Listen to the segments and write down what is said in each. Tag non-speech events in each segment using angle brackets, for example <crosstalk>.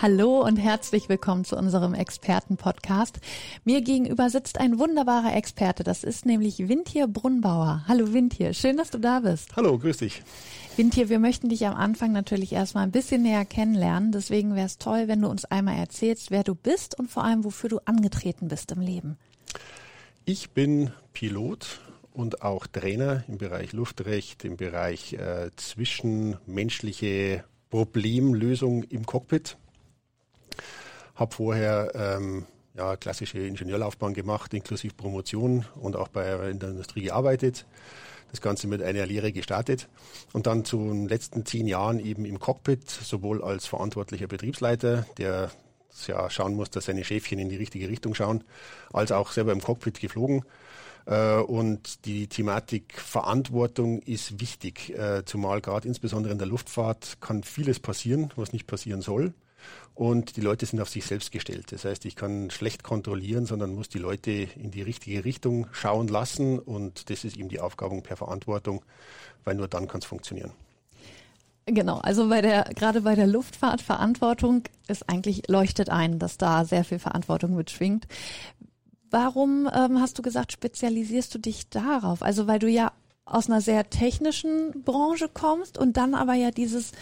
Hallo und herzlich willkommen zu unserem Experten-Podcast. Mir gegenüber sitzt ein wunderbarer Experte. Das ist nämlich Wintier Brunnbauer. Hallo Wintier, schön, dass du da bist. Hallo, grüß dich. Wintier, wir möchten dich am Anfang natürlich erstmal ein bisschen näher kennenlernen. Deswegen wäre es toll, wenn du uns einmal erzählst, wer du bist und vor allem, wofür du angetreten bist im Leben. Ich bin Pilot und auch Trainer im Bereich Luftrecht, im Bereich äh, zwischenmenschliche Problemlösung im Cockpit habe vorher ähm, ja, klassische Ingenieurlaufbahn gemacht, inklusive Promotion und auch bei in der Industrie gearbeitet. Das Ganze mit einer Lehre gestartet und dann zu den letzten zehn Jahren eben im Cockpit, sowohl als verantwortlicher Betriebsleiter, der ja schauen muss, dass seine Schäfchen in die richtige Richtung schauen, als auch selber im Cockpit geflogen. Äh, und die Thematik Verantwortung ist wichtig, äh, zumal gerade insbesondere in der Luftfahrt kann vieles passieren, was nicht passieren soll und die Leute sind auf sich selbst gestellt. Das heißt, ich kann schlecht kontrollieren, sondern muss die Leute in die richtige Richtung schauen lassen und das ist eben die Aufgabe per Verantwortung, weil nur dann kann es funktionieren. Genau, also bei der, gerade bei der Luftfahrt Verantwortung ist eigentlich leuchtet ein, dass da sehr viel Verantwortung mitschwingt. Warum ähm, hast du gesagt, spezialisierst du dich darauf? Also weil du ja aus einer sehr technischen Branche kommst und dann aber ja dieses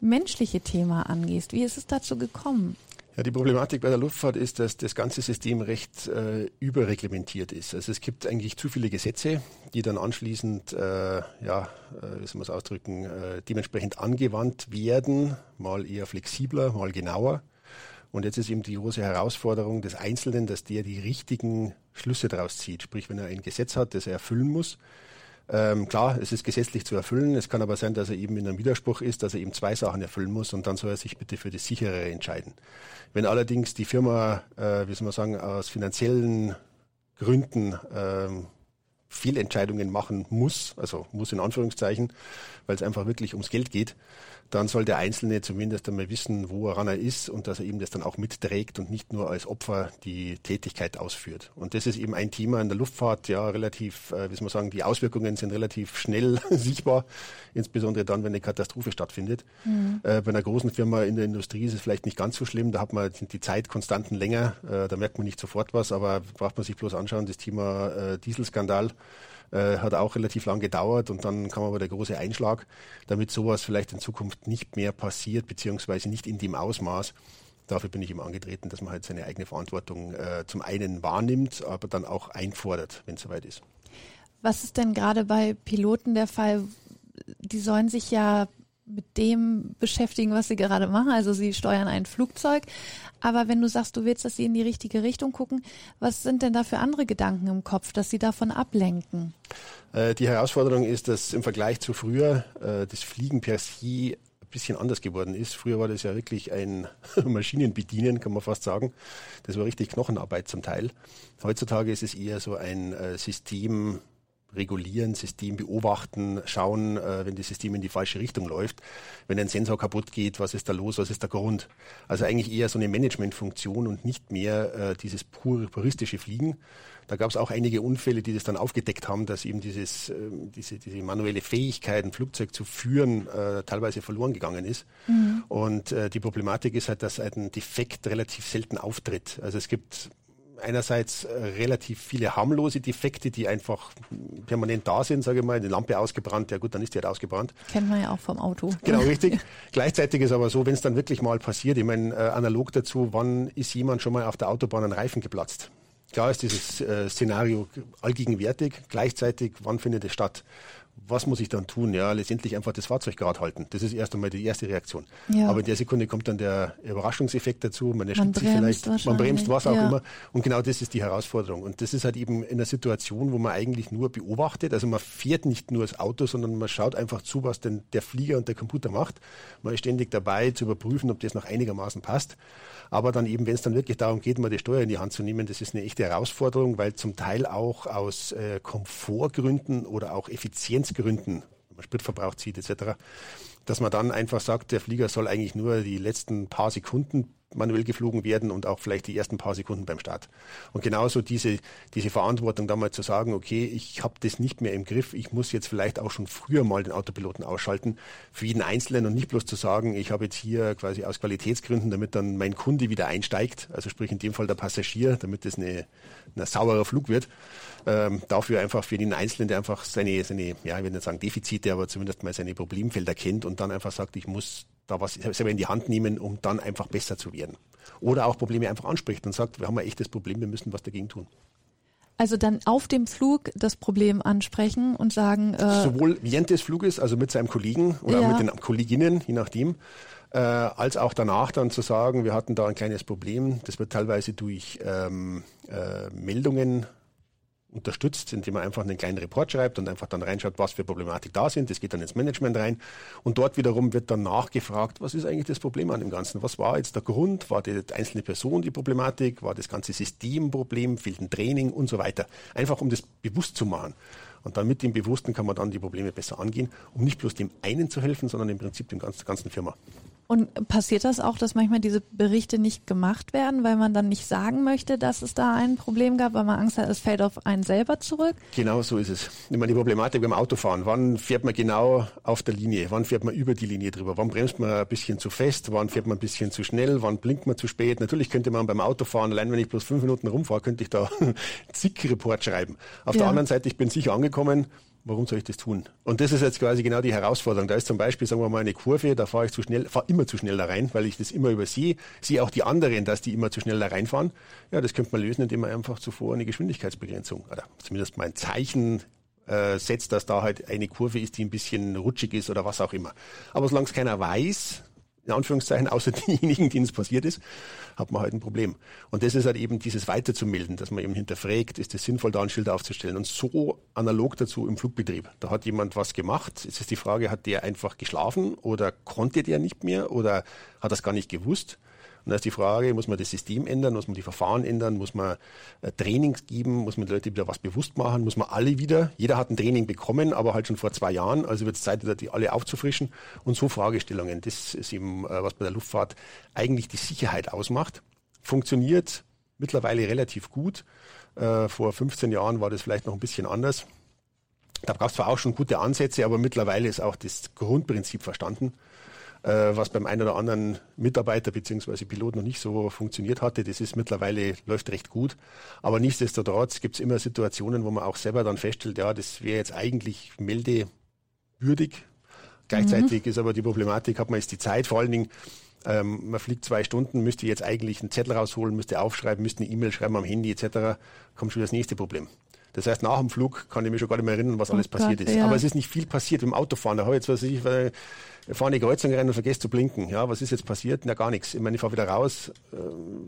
menschliche Thema angehst. Wie ist es dazu gekommen? Ja, die Problematik bei der Luftfahrt ist, dass das ganze System recht äh, überreglementiert ist. Also es gibt eigentlich zu viele Gesetze, die dann anschließend, äh, ja, äh, wie soll man es ausdrücken, äh, dementsprechend angewandt werden, mal eher flexibler, mal genauer. Und jetzt ist eben die große Herausforderung des Einzelnen, dass der die richtigen Schlüsse daraus zieht. Sprich, wenn er ein Gesetz hat, das er erfüllen muss, ähm, klar, es ist gesetzlich zu erfüllen. Es kann aber sein, dass er eben in einem Widerspruch ist, dass er eben zwei Sachen erfüllen muss und dann soll er sich bitte für das sichere entscheiden. Wenn allerdings die Firma, äh, wie soll man sagen, aus finanziellen Gründen ähm, Fehlentscheidungen machen muss, also muss in Anführungszeichen, weil es einfach wirklich ums Geld geht, dann soll der Einzelne zumindest einmal wissen, woran er ist und dass er eben das dann auch mitträgt und nicht nur als Opfer die Tätigkeit ausführt. Und das ist eben ein Thema in der Luftfahrt, ja, relativ, äh, wie soll man sagen, die Auswirkungen sind relativ schnell <laughs> sichtbar, insbesondere dann, wenn eine Katastrophe stattfindet. Mhm. Äh, bei einer großen Firma in der Industrie ist es vielleicht nicht ganz so schlimm, da hat man die Zeitkonstanten länger, äh, da merkt man nicht sofort was, aber braucht man sich bloß anschauen, das Thema äh, Dieselskandal, äh, hat auch relativ lang gedauert und dann kam aber der große Einschlag, damit sowas vielleicht in Zukunft nicht mehr passiert, beziehungsweise nicht in dem Ausmaß. Dafür bin ich ihm angetreten, dass man halt seine eigene Verantwortung äh, zum einen wahrnimmt, aber dann auch einfordert, wenn es soweit ist. Was ist denn gerade bei Piloten der Fall? Die sollen sich ja mit dem beschäftigen, was sie gerade machen. Also sie steuern ein Flugzeug. Aber wenn du sagst, du willst, dass sie in die richtige Richtung gucken, was sind denn da für andere Gedanken im Kopf, dass sie davon ablenken? Äh, die Herausforderung ist, dass im Vergleich zu früher äh, das Fliegen per se ein bisschen anders geworden ist. Früher war das ja wirklich ein <laughs> Maschinenbedienen, kann man fast sagen. Das war richtig Knochenarbeit zum Teil. Heutzutage ist es eher so ein äh, System, regulieren, System beobachten, schauen, äh, wenn das System in die falsche Richtung läuft. Wenn ein Sensor kaputt geht, was ist da los, was ist der Grund? Also eigentlich eher so eine Managementfunktion und nicht mehr äh, dieses pure, puristische Fliegen. Da gab es auch einige Unfälle, die das dann aufgedeckt haben, dass eben dieses, äh, diese, diese manuelle Fähigkeit, ein Flugzeug zu führen, äh, teilweise verloren gegangen ist. Mhm. Und äh, die Problematik ist halt, dass ein Defekt relativ selten auftritt. Also es gibt einerseits äh, relativ viele harmlose Defekte, die einfach permanent da sind, sage ich mal, die Lampe ausgebrannt, ja gut, dann ist die halt ausgebrannt. Kennt man ja auch vom Auto. Genau, richtig. <laughs> Gleichzeitig ist aber so, wenn es dann wirklich mal passiert, ich meine, äh, analog dazu, wann ist jemand schon mal auf der Autobahn ein Reifen geplatzt? Klar ist dieses äh, Szenario allgegenwärtig. Gleichzeitig, wann findet es statt? Was muss ich dann tun? Ja, letztendlich einfach das Fahrzeug gerade halten. Das ist erst einmal die erste Reaktion. Ja. Aber in der Sekunde kommt dann der Überraschungseffekt dazu. Man erschrickt sich vielleicht, man bremst was auch ja. immer. Und genau das ist die Herausforderung. Und das ist halt eben in einer Situation, wo man eigentlich nur beobachtet. Also man fährt nicht nur das Auto, sondern man schaut einfach zu, was denn der Flieger und der Computer macht. Man ist ständig dabei zu überprüfen, ob das noch einigermaßen passt. Aber dann eben, wenn es dann wirklich darum geht, mal die Steuer in die Hand zu nehmen, das ist eine echte Herausforderung, weil zum Teil auch aus äh, Komfortgründen oder auch Effizienz Sicherheitsgründen, wenn man Spritverbrauch zieht etc., dass man dann einfach sagt, der Flieger soll eigentlich nur die letzten paar Sekunden manuell geflogen werden und auch vielleicht die ersten paar Sekunden beim Start. Und genauso diese, diese Verantwortung da mal zu sagen, okay, ich habe das nicht mehr im Griff, ich muss jetzt vielleicht auch schon früher mal den Autopiloten ausschalten, für jeden Einzelnen und nicht bloß zu sagen, ich habe jetzt hier quasi aus Qualitätsgründen, damit dann mein Kunde wieder einsteigt, also sprich in dem Fall der Passagier, damit das eine, ein sauberer Flug wird, ähm, dafür einfach für den Einzelnen, der einfach seine, seine, ja, ich will nicht sagen Defizite, aber zumindest mal seine Problemfelder kennt und dann einfach sagt, ich muss da was selber in die Hand nehmen, um dann einfach besser zu werden. Oder auch Probleme einfach anspricht und sagt, wir haben ein echtes Problem, wir müssen was dagegen tun. Also dann auf dem Flug das Problem ansprechen und sagen. Äh Sowohl während des Fluges, also mit seinem Kollegen oder ja. mit den Kolleginnen, je nachdem, äh, als auch danach dann zu sagen, wir hatten da ein kleines Problem. Das wird teilweise durch ähm, äh, Meldungen unterstützt, indem man einfach einen kleinen Report schreibt und einfach dann reinschaut, was für Problematik da sind. Das geht dann ins Management rein. Und dort wiederum wird dann nachgefragt, was ist eigentlich das Problem an dem Ganzen? Was war jetzt der Grund? War die einzelne Person die Problematik? War das ganze System Problem? Fehlt ein Training und so weiter? Einfach um das bewusst zu machen. Und dann mit dem Bewussten kann man dann die Probleme besser angehen, um nicht bloß dem einen zu helfen, sondern im Prinzip dem ganzen, ganzen Firma. Und passiert das auch, dass manchmal diese Berichte nicht gemacht werden, weil man dann nicht sagen möchte, dass es da ein Problem gab, weil man Angst hat, es fällt auf einen selber zurück? Genau so ist es. Ich meine, die Problematik beim Autofahren. Wann fährt man genau auf der Linie? Wann fährt man über die Linie drüber? Wann bremst man ein bisschen zu fest? Wann fährt man ein bisschen zu schnell? Wann blinkt man zu spät? Natürlich könnte man beim Autofahren, allein wenn ich bloß fünf Minuten rumfahre, könnte ich da <laughs> zig Report schreiben. Auf ja. der anderen Seite, ich bin sicher angekommen, Warum soll ich das tun? Und das ist jetzt quasi genau die Herausforderung. Da ist zum Beispiel, sagen wir mal, eine Kurve, da fahre ich zu schnell, fahre immer zu schnell da rein, weil ich das immer übersehe. Sehe auch die anderen, dass die immer zu schnell da reinfahren. Ja, das könnte man lösen, indem man einfach zuvor eine Geschwindigkeitsbegrenzung oder zumindest mal ein Zeichen äh, setzt, dass da halt eine Kurve ist, die ein bisschen rutschig ist oder was auch immer. Aber solange es keiner weiß, in Anführungszeichen, außer <laughs> diejenigen, denen es passiert ist, hat man halt ein Problem. Und das ist halt eben dieses Weiterzumelden, dass man eben hinterfragt, ist es sinnvoll, da ein Schild aufzustellen. Und so analog dazu im Flugbetrieb. Da hat jemand was gemacht. Jetzt ist die Frage, hat der einfach geschlafen oder konnte der nicht mehr oder hat das gar nicht gewusst? Und da ist die Frage, muss man das System ändern, muss man die Verfahren ändern, muss man äh, Trainings geben, muss man die Leute wieder was bewusst machen, muss man alle wieder, jeder hat ein Training bekommen, aber halt schon vor zwei Jahren, also wird es Zeit, die alle aufzufrischen. Und so Fragestellungen, das ist eben, äh, was bei der Luftfahrt eigentlich die Sicherheit ausmacht. Funktioniert mittlerweile relativ gut. Äh, vor 15 Jahren war das vielleicht noch ein bisschen anders. Da gab es zwar auch schon gute Ansätze, aber mittlerweile ist auch das Grundprinzip verstanden was beim einen oder anderen Mitarbeiter bzw. Pilot noch nicht so funktioniert hatte. Das ist mittlerweile, läuft recht gut. Aber nichtsdestotrotz gibt es immer Situationen, wo man auch selber dann feststellt, ja, das wäre jetzt eigentlich meldewürdig. Gleichzeitig mhm. ist aber die Problematik, hat man jetzt die Zeit, vor allen Dingen, ähm, man fliegt zwei Stunden, müsste jetzt eigentlich einen Zettel rausholen, müsste aufschreiben, müsste eine E-Mail schreiben am Handy etc. Kommt schon das nächste Problem. Das heißt, nach dem Flug kann ich mich schon gar nicht mehr erinnern, was alles oh passiert Gott, ist. Ja. Aber es ist nicht viel passiert im Autofahren. Da habe ich jetzt, was ich, fahre eine Kreuzung rein und vergesse zu blinken. Ja, was ist jetzt passiert? Na, gar nichts. Ich meine, ich fahre wieder raus. Äh,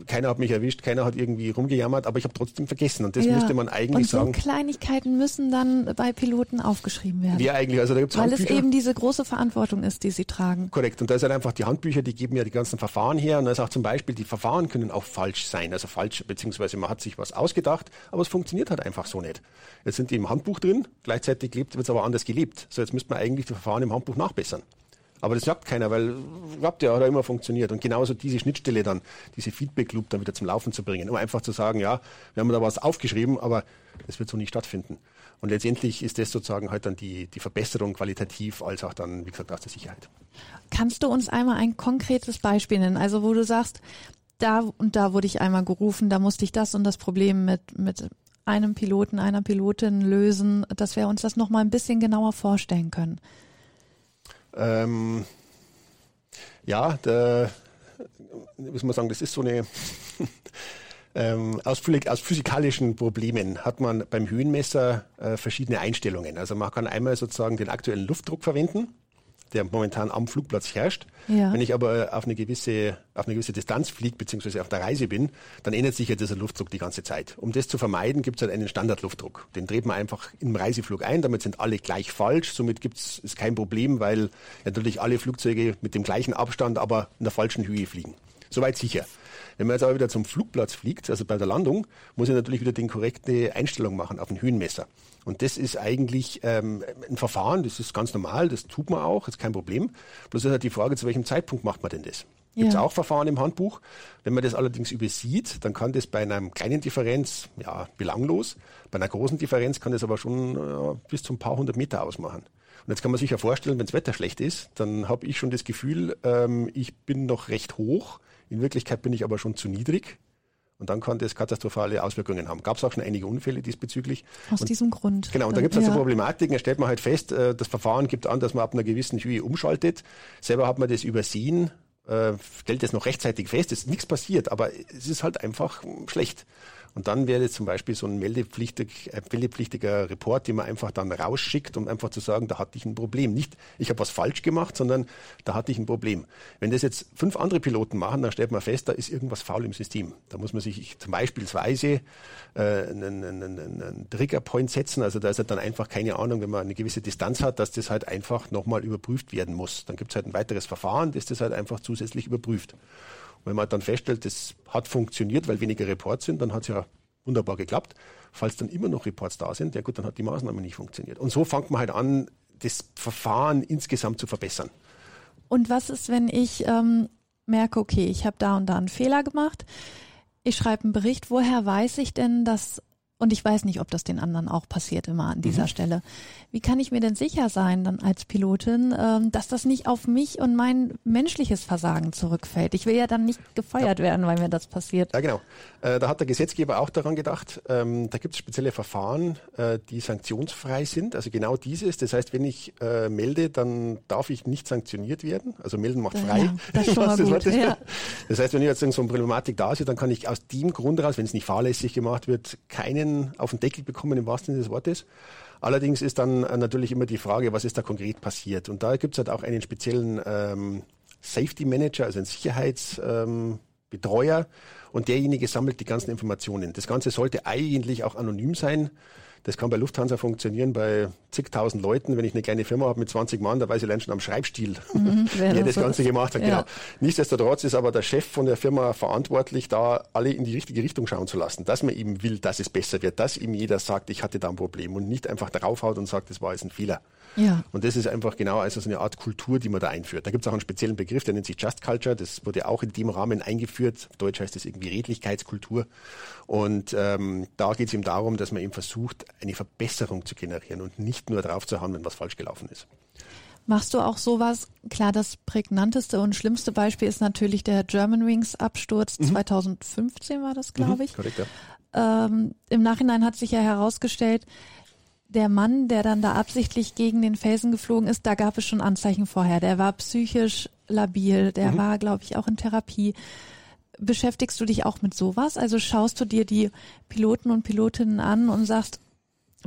keiner hat mich erwischt, keiner hat irgendwie rumgejammert, aber ich habe trotzdem vergessen. Und das ja. müsste man eigentlich und so sagen. Kleinigkeiten müssen dann bei Piloten aufgeschrieben werden. Ja, eigentlich. Also da gibt's Weil Handbücher. es eben diese große Verantwortung ist, die sie tragen. Korrekt. Und da ist halt einfach die Handbücher, die geben ja die ganzen Verfahren her. Und da ist auch zum Beispiel, die Verfahren können auch falsch sein. Also falsch, beziehungsweise man hat sich was ausgedacht, aber es funktioniert halt einfach so nicht. Jetzt sind die im Handbuch drin, gleichzeitig wird es aber anders gelebt. So, jetzt müsste man eigentlich die Verfahren im Handbuch nachbessern. Aber das sagt keiner, weil klappt ja, hat ja immer funktioniert. Und genauso diese Schnittstelle dann, diese Feedback-Loop dann wieder zum Laufen zu bringen. Um einfach zu sagen, ja, wir haben da was aufgeschrieben, aber das wird so nicht stattfinden. Und letztendlich ist das sozusagen halt dann die, die Verbesserung qualitativ als auch dann, wie gesagt, aus der Sicherheit. Kannst du uns einmal ein konkretes Beispiel nennen? Also wo du sagst, da und da wurde ich einmal gerufen, da musste ich das und das Problem mit, mit einem Piloten, einer Pilotin lösen, dass wir uns das nochmal ein bisschen genauer vorstellen können. Ähm, ja, der, muss man sagen, das ist so eine <laughs> ähm, aus, aus, physikalischen Problemen hat man beim Höhenmesser äh, verschiedene Einstellungen. Also man kann einmal sozusagen den aktuellen Luftdruck verwenden der momentan am Flugplatz herrscht. Ja. Wenn ich aber auf eine gewisse, auf eine gewisse Distanz fliege, beziehungsweise auf der Reise bin, dann ändert sich ja dieser Luftdruck die ganze Zeit. Um das zu vermeiden, gibt es halt einen Standardluftdruck. Den dreht man einfach im Reiseflug ein, damit sind alle gleich falsch. Somit gibt es kein Problem, weil natürlich alle Flugzeuge mit dem gleichen Abstand, aber in der falschen Höhe fliegen. Soweit sicher. Wenn man jetzt aber wieder zum Flugplatz fliegt, also bei der Landung, muss ich natürlich wieder die korrekte Einstellung machen auf ein Höhenmesser. Und das ist eigentlich ähm, ein Verfahren, das ist ganz normal, das tut man auch, ist kein Problem. Bloß ist halt die Frage, zu welchem Zeitpunkt macht man denn das? Gibt es ja. auch Verfahren im Handbuch. Wenn man das allerdings übersieht, dann kann das bei einer kleinen Differenz ja belanglos. Bei einer großen Differenz kann das aber schon äh, bis zu ein paar hundert Meter ausmachen. Und jetzt kann man sich ja vorstellen, wenn das Wetter schlecht ist, dann habe ich schon das Gefühl, ähm, ich bin noch recht hoch. In Wirklichkeit bin ich aber schon zu niedrig. Und dann kann das katastrophale Auswirkungen haben. Gab es auch schon einige Unfälle diesbezüglich. Aus und, diesem Grund. Genau, und da gibt es also ja. Problematiken. Da stellt man halt fest, äh, das Verfahren gibt an, dass man ab einer gewissen Höhe umschaltet. Selber hat man das übersehen, äh, stellt das noch rechtzeitig fest. Es ist nichts passiert, aber es ist halt einfach schlecht. Und dann wäre zum Beispiel so ein meldepflichtig, äh, meldepflichtiger Report, den man einfach dann rausschickt, um einfach zu sagen, da hatte ich ein Problem. Nicht, ich habe was falsch gemacht, sondern da hatte ich ein Problem. Wenn das jetzt fünf andere Piloten machen, dann stellt man fest, da ist irgendwas faul im System. Da muss man sich zum beispielsweise äh, einen, einen, einen Triggerpoint setzen. Also da ist halt dann einfach keine Ahnung, wenn man eine gewisse Distanz hat, dass das halt einfach nochmal überprüft werden muss. Dann gibt es halt ein weiteres Verfahren, das das halt einfach zusätzlich überprüft wenn man dann feststellt, das hat funktioniert, weil weniger Reports sind, dann hat es ja wunderbar geklappt. Falls dann immer noch Reports da sind, ja gut, dann hat die Maßnahme nicht funktioniert. Und so fängt man halt an, das Verfahren insgesamt zu verbessern. Und was ist, wenn ich ähm, merke, okay, ich habe da und da einen Fehler gemacht, ich schreibe einen Bericht, woher weiß ich denn, dass und ich weiß nicht, ob das den anderen auch passiert immer an dieser mhm. Stelle. Wie kann ich mir denn sicher sein, dann als Pilotin, ähm, dass das nicht auf mich und mein menschliches Versagen zurückfällt? Ich will ja dann nicht gefeuert ja. werden, weil mir das passiert. Ja, genau. Äh, da hat der Gesetzgeber auch daran gedacht. Ähm, da gibt es spezielle Verfahren, äh, die sanktionsfrei sind. Also genau dieses. Das heißt, wenn ich äh, melde, dann darf ich nicht sanktioniert werden. Also melden macht frei. Ja, das, ist <laughs> schon mal gut. Das, ja. das heißt, wenn ich jetzt so eine Problematik da sehe, dann kann ich aus dem Grund raus, wenn es nicht fahrlässig gemacht wird, keinen auf den Deckel bekommen im wahrsten Sinne des Wortes. Allerdings ist dann äh, natürlich immer die Frage, was ist da konkret passiert? Und da gibt es halt auch einen speziellen ähm, Safety Manager, also einen Sicherheitsbetreuer. Ähm, und derjenige sammelt die ganzen Informationen. Das Ganze sollte eigentlich auch anonym sein. Das kann bei Lufthansa funktionieren, bei zigtausend Leuten. Wenn ich eine kleine Firma habe mit 20 Mann, da weiß ich allein schon am Schreibstil, <laughs> mhm, wer das, das Ganze gemacht hat. Ja. Genau. Nichtsdestotrotz ist aber der Chef von der Firma verantwortlich, da alle in die richtige Richtung schauen zu lassen, dass man eben will, dass es besser wird, dass ihm jeder sagt, ich hatte da ein Problem und nicht einfach draufhaut und sagt, das war jetzt ein Fehler. Ja. Und das ist einfach genau also so eine Art Kultur, die man da einführt. Da gibt es auch einen speziellen Begriff, der nennt sich Just Culture. Das wurde auch in dem Rahmen eingeführt. Auf Deutsch heißt das irgendwie Redlichkeitskultur. Und ähm, da geht es eben darum, dass man eben versucht, eine Verbesserung zu generieren und nicht nur drauf zu hauen, wenn was falsch gelaufen ist. Machst du auch sowas? Klar, das prägnanteste und schlimmste Beispiel ist natürlich der Germanwings Absturz. Mhm. 2015 war das, glaube mhm, ich. Korrekt, ja. Ähm, Im Nachhinein hat sich ja herausgestellt, der Mann, der dann da absichtlich gegen den Felsen geflogen ist, da gab es schon Anzeichen vorher. Der war psychisch labil, der mhm. war, glaube ich, auch in Therapie. Beschäftigst du dich auch mit sowas? Also schaust du dir die Piloten und Pilotinnen an und sagst,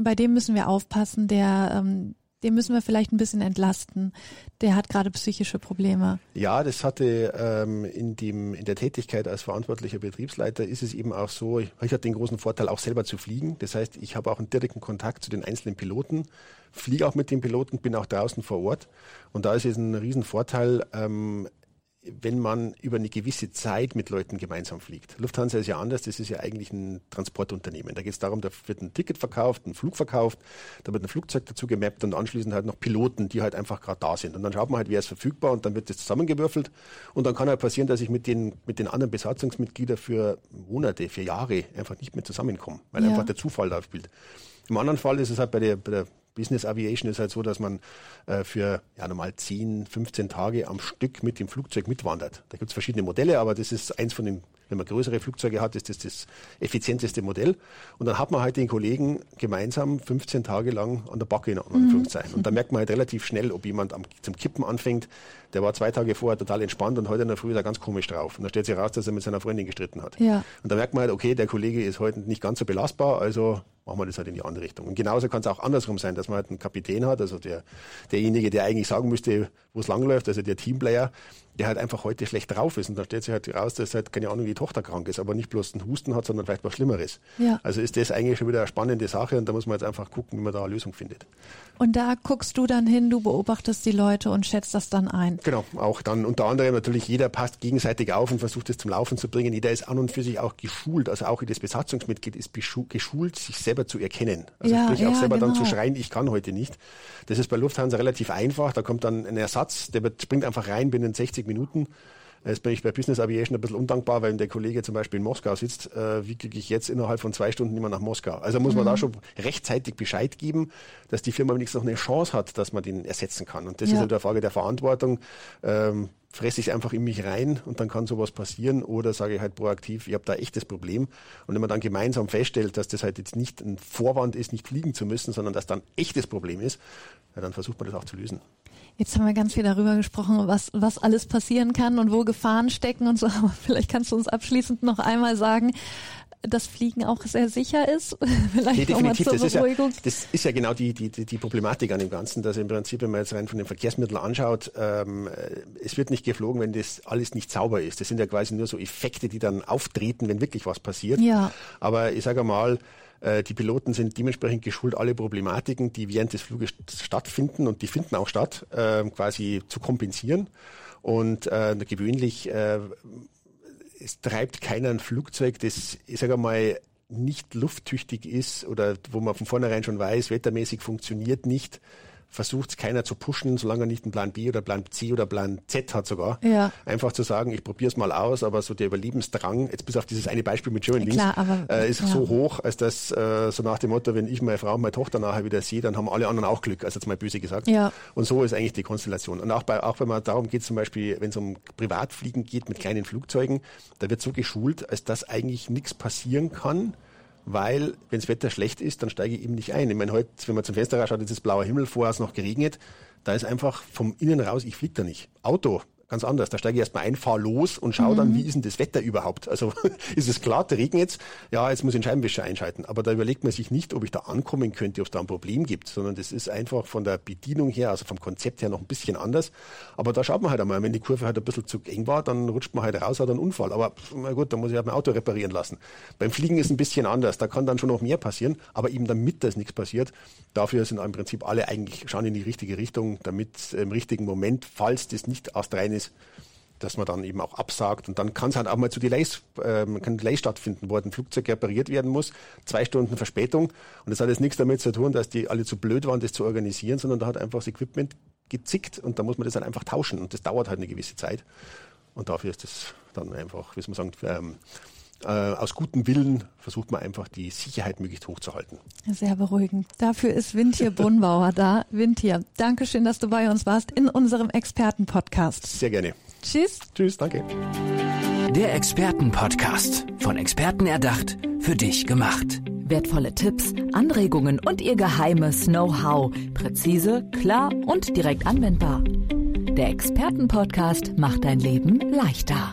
bei dem müssen wir aufpassen, der, ähm, den müssen wir vielleicht ein bisschen entlasten. Der hat gerade psychische Probleme. Ja, das hatte ähm, in, dem, in der Tätigkeit als verantwortlicher Betriebsleiter ist es eben auch so, ich, ich hatte den großen Vorteil, auch selber zu fliegen. Das heißt, ich habe auch einen direkten Kontakt zu den einzelnen Piloten, fliege auch mit den Piloten, bin auch draußen vor Ort. Und da ist es ein Riesenvorteil, ähm, wenn man über eine gewisse Zeit mit Leuten gemeinsam fliegt. Lufthansa ist ja anders, das ist ja eigentlich ein Transportunternehmen. Da geht es darum, da wird ein Ticket verkauft, ein Flug verkauft, da wird ein Flugzeug dazu gemappt und anschließend halt noch Piloten, die halt einfach gerade da sind. Und dann schaut man halt, wer ist verfügbar und dann wird das zusammengewürfelt. Und dann kann halt passieren, dass ich mit den, mit den anderen Besatzungsmitgliedern für Monate, für Jahre einfach nicht mehr zusammenkomme, weil ja. einfach der Zufall da spielt. Im anderen Fall ist es halt bei der, bei der Business Aviation ist halt so, dass man äh, für ja normal 10, 15 Tage am Stück mit dem Flugzeug mitwandert. Da gibt es verschiedene Modelle, aber das ist eins von den, wenn man größere Flugzeuge hat, ist das das effizienteste Modell. Und dann hat man halt den Kollegen gemeinsam 15 Tage lang an der Backe in Anführungszeichen. Mhm. Und da merkt man halt relativ schnell, ob jemand am, zum Kippen anfängt. Der war zwei Tage vorher total entspannt und heute in der Früh ist er ganz komisch drauf. Und dann stellt sich raus, dass er mit seiner Freundin gestritten hat. Ja. Und da merkt man halt, okay, der Kollege ist heute nicht ganz so belastbar, also machen wir das halt in die andere Richtung. Und genauso kann es auch andersrum sein, dass man halt einen Kapitän hat, also der, derjenige, der eigentlich sagen müsste, wo es langläuft, also der Teamplayer, der halt einfach heute schlecht drauf ist. Und da stellt sich halt raus, dass halt, keine Ahnung, die Tochter krank ist, aber nicht bloß einen Husten hat, sondern vielleicht was Schlimmeres. Ja. Also ist das eigentlich schon wieder eine spannende Sache und da muss man jetzt einfach gucken, wie man da eine Lösung findet. Und da guckst du dann hin, du beobachtest die Leute und schätzt das dann ein. Genau, auch dann unter anderem natürlich jeder passt gegenseitig auf und versucht es zum Laufen zu bringen. Jeder ist an und für sich auch geschult, also auch jedes Besatzungsmitglied ist geschult, sich selber zu erkennen. Also ja, sprich auch ja, selber genau. dann zu genau. schreien, ich kann heute nicht. Das ist bei Lufthansa relativ einfach. Da kommt dann ein Ersatz, der springt einfach rein binnen 60 Minuten Jetzt bin ich bei Business Aviation ein bisschen undankbar, weil der Kollege zum Beispiel in Moskau sitzt. Äh, wie kriege ich jetzt innerhalb von zwei Stunden immer nach Moskau? Also muss man mhm. da schon rechtzeitig Bescheid geben, dass die Firma wenigstens noch eine Chance hat, dass man den ersetzen kann. Und das ja. ist halt eine Frage der Verantwortung. Ähm, fresse ich einfach in mich rein und dann kann sowas passieren oder sage ich halt proaktiv, ich habe da echtes Problem. Und wenn man dann gemeinsam feststellt, dass das halt jetzt nicht ein Vorwand ist, nicht fliegen zu müssen, sondern dass dann echtes Problem ist, ja, dann versucht man das auch zu lösen. Jetzt haben wir ganz viel darüber gesprochen, was, was alles passieren kann und wo Gefahren stecken und so. <laughs> Aber vielleicht kannst du uns abschließend noch einmal sagen, dass Fliegen auch sehr sicher ist. <laughs> Vielleicht nee, definitiv. Das ist, ja, das ist ja genau die, die, die Problematik an dem Ganzen, dass im Prinzip, wenn man jetzt rein von den Verkehrsmitteln anschaut, ähm, es wird nicht geflogen, wenn das alles nicht sauber ist. Das sind ja quasi nur so Effekte, die dann auftreten, wenn wirklich was passiert. Ja. Aber ich sage mal, die Piloten sind dementsprechend geschult, alle Problematiken, die während des Fluges stattfinden und die finden auch statt, äh, quasi zu kompensieren. Und äh, gewöhnlich äh, es treibt keiner ein Flugzeug, das, ich sage mal, nicht lufttüchtig ist oder wo man von vornherein schon weiß, wettermäßig funktioniert nicht, versucht es keiner zu pushen, solange er nicht einen Plan B oder Plan C oder Plan Z hat sogar. Ja. Einfach zu sagen, ich probiere es mal aus, aber so der Überlebensdrang, jetzt bis auf dieses eine Beispiel mit German Wings, äh, ist ja. so hoch, als dass äh, so nach dem Motto, wenn ich meine Frau und meine Tochter nachher wieder sehe, dann haben alle anderen auch Glück, also jetzt mal böse gesagt. Ja. Und so ist eigentlich die Konstellation. Und auch, bei, auch wenn man darum geht, zum Beispiel, wenn es um Privatfliegen geht mit kleinen Flugzeugen, da wird so geschult, als dass eigentlich nichts passieren kann, weil wenn das Wetter schlecht ist, dann steige ich eben nicht ein. Ich meine, heute, wenn man zum Fenster rausschaut, jetzt ist blauer Himmel, vorher es noch geregnet, da ist einfach vom Innen raus, ich fliege da nicht. Auto, ganz anders. Da steige ich erstmal ein, fahre los und schaue mhm. dann, wie ist denn das Wetter überhaupt? Also <laughs> ist es klar, der Regen jetzt, ja, jetzt muss ich den Scheibenwischer einschalten. Aber da überlegt man sich nicht, ob ich da ankommen könnte, ob es da ein Problem gibt, sondern das ist einfach von der Bedienung her, also vom Konzept her noch ein bisschen anders. Aber da schaut man halt einmal, wenn die Kurve halt ein bisschen zu eng war, dann rutscht man halt raus, hat einen Unfall. Aber na gut, dann muss ich halt mein Auto reparieren lassen. Beim Fliegen ist ein bisschen anders. Da kann dann schon noch mehr passieren, aber eben damit das nichts passiert, dafür sind im Prinzip alle eigentlich schauen in die richtige Richtung, damit im richtigen Moment, falls das nicht astrein ist, dass man dann eben auch absagt. Und dann kann es halt auch mal zu Delays, äh, kann Delay stattfinden, wo halt ein Flugzeug repariert werden muss, zwei Stunden Verspätung. Und das hat jetzt nichts damit zu tun, dass die alle zu blöd waren, das zu organisieren, sondern da hat einfach das Equipment gezickt und da muss man das halt einfach tauschen. Und das dauert halt eine gewisse Zeit. Und dafür ist das dann einfach, wie soll man sagen, ähm, äh, aus gutem Willen versucht man einfach die Sicherheit möglichst hoch zu halten. Sehr beruhigend. Dafür ist Windtier Brunbauer da. Windtier, Dankeschön, dass du bei uns warst in unserem Expertenpodcast. Sehr gerne. Tschüss. Tschüss, danke. Der Expertenpodcast. Von Experten erdacht, für dich gemacht. Wertvolle Tipps, Anregungen und ihr geheimes Know-how. Präzise, klar und direkt anwendbar. Der Expertenpodcast macht dein Leben leichter.